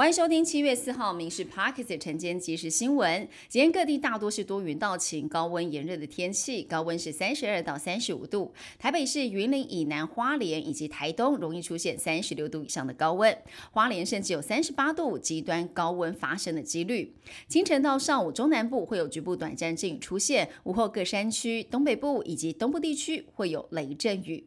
欢迎收听七月四号《民事 Parkes》晨间即时新闻。今天各地大多是多云到晴，高温炎热的天气，高温是三十二到三十五度。台北市云林以南、花莲以及台东容易出现三十六度以上的高温，花莲甚至有三十八度极端高温发生的几率。清晨到上午，中南部会有局部短暂阵雨出现，午后各山区、东北部以及东部地区会有雷阵雨。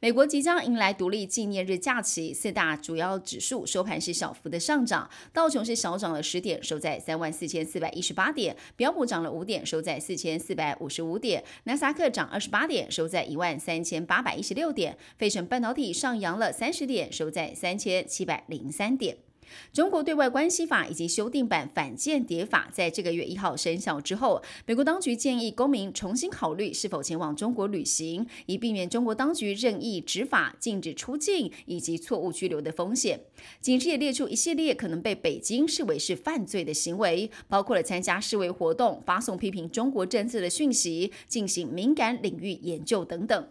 美国即将迎来独立纪念日假期，四大主要指数收盘是小幅的上涨，道琼是小涨了十点，收在三万四千四百一十八点；标普涨了五点，收在四千四百五十五点；纳斯克涨二十八点，收在一万三千八百一十六点；费城半导体上扬了三十点，收在三千七百零三点。中国对外关系法以及修订版反间谍法在这个月一号生效之后，美国当局建议公民重新考虑是否前往中国旅行，以避免中国当局任意执法、禁止出境以及错误拘留的风险。警示也列出一系列可能被北京视为是犯罪的行为，包括了参加示威活动、发送批评中国政策的讯息、进行敏感领域研究等等。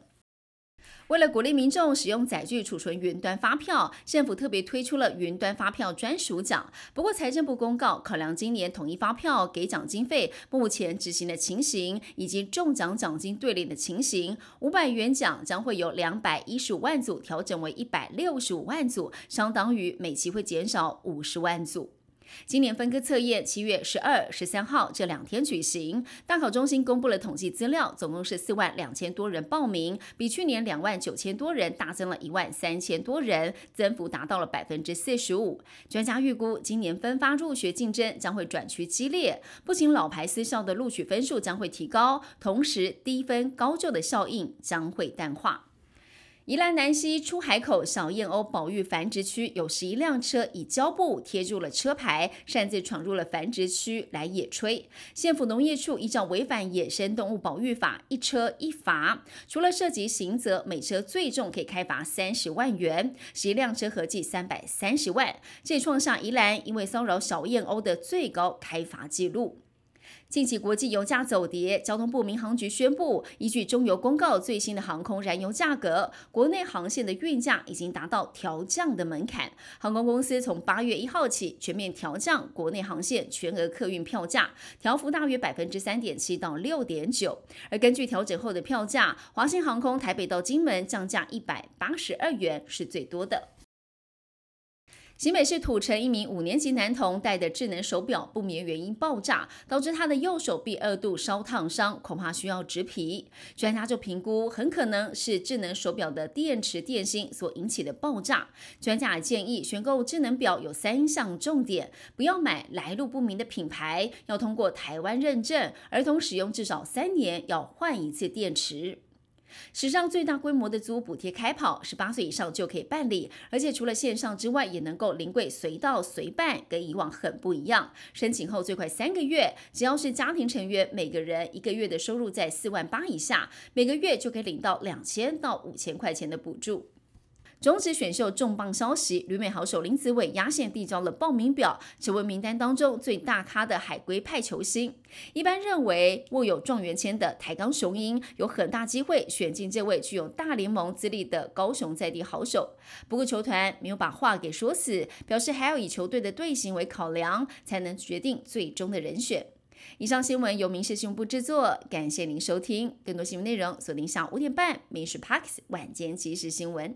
为了鼓励民众使用载具储存云端发票，政府特别推出了云端发票专属奖。不过，财政部公告，考量今年统一发票给奖经费目前执行的情形，以及中奖奖金对联的情形，五百元奖将会由两百一十五万组调整为一百六十五万组，相当于每期会减少五十万组。今年分科测验七月十二、十三号这两天举行。大考中心公布了统计资料，总共是四万两千多人报名，比去年两万九千多人大增了一万三千多人，增幅达到了百分之四十五。专家预估，今年分发入学竞争将会转趋激烈，不仅老牌私校的录取分数将会提高，同时低分高就的效应将会淡化。宜兰南溪出海口小燕鸥保育繁殖区有十一辆车以胶布贴住了车牌，擅自闯入了繁殖区来野炊。县府农业处依照违反野生动物保育法，一车一罚。除了涉及刑责，每车最重可以开罚三十万元，十一辆车合计三百三十万，这创下宜兰因为骚扰小燕鸥的最高开罚纪录。近期国际油价走跌，交通部民航局宣布，依据中油公告最新的航空燃油价格，国内航线的运价已经达到调降的门槛。航空公司从八月一号起全面调降国内航线全额客运票价，调幅大约百分之三点七到六点九。而根据调整后的票价，华信航空台北到金门降价一百八十二元是最多的。新北市土城一名五年级男童戴的智能手表不明原因爆炸，导致他的右手臂二度烧烫伤，恐怕需要植皮。专家就评估，很可能是智能手表的电池电芯所引起的爆炸。专家建议，选购智能表有三项重点：不要买来路不明的品牌，要通过台湾认证，儿童使用至少三年要换一次电池。史上最大规模的租屋补贴开跑，十八岁以上就可以办理，而且除了线上之外，也能够临柜随到随办，跟以往很不一样。申请后最快三个月，只要是家庭成员每个人一个月的收入在四万八以下，每个月就可以领到两千到五千块钱的补助。中职选秀重磅消息，旅美好手林子伟压线递交了报名表，成为名单当中最大咖的海归派球星。一般认为，握有状元签的台钢雄鹰有很大机会选进这位具有大联盟资历的高雄在地好手。不过，球团没有把话给说死，表示还要以球队的队形为考量，才能决定最终的人选。以上新闻由民事新闻部制作，感谢您收听。更多新闻内容锁定下午五点半《民事 Parks 晚间即时新闻》。